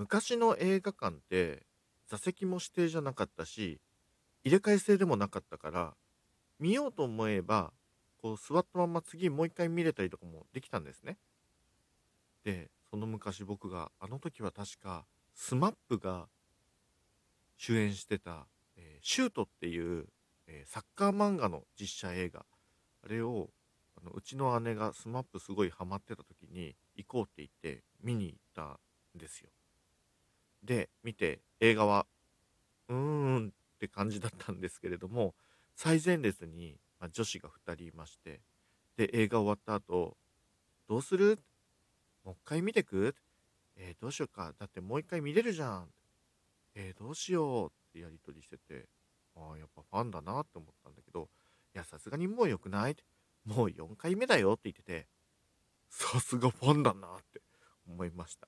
昔の映画館って座席も指定じゃなかったし、入れ替え制でもなかったから、見ようと思えば、こう座ったまま次もう一回見れたりとかもできたんですね。で、その昔僕が、あの時は確か、スマップが主演してた、えーシュートっていう、えーサッカー漫画の実写映画、あれを、あのうちの姉がスマップすごいハマってた時に行こうって言って見に行ったんですよ。で、見て映画は、うーんって感じだったんですけれども、最前列に、ま、女子が2人いまして、で、映画終わった後、どうする？もう一回見てく？え、どうしようか？だってもう一回見れるじゃん。え、どうしよう？ってやりとりしてて、ああ、やっぱファンだなって思ったんだけど、いや、さすがにもう良くない？もう4回目だよって言ってて、さすがファンだなって思いました。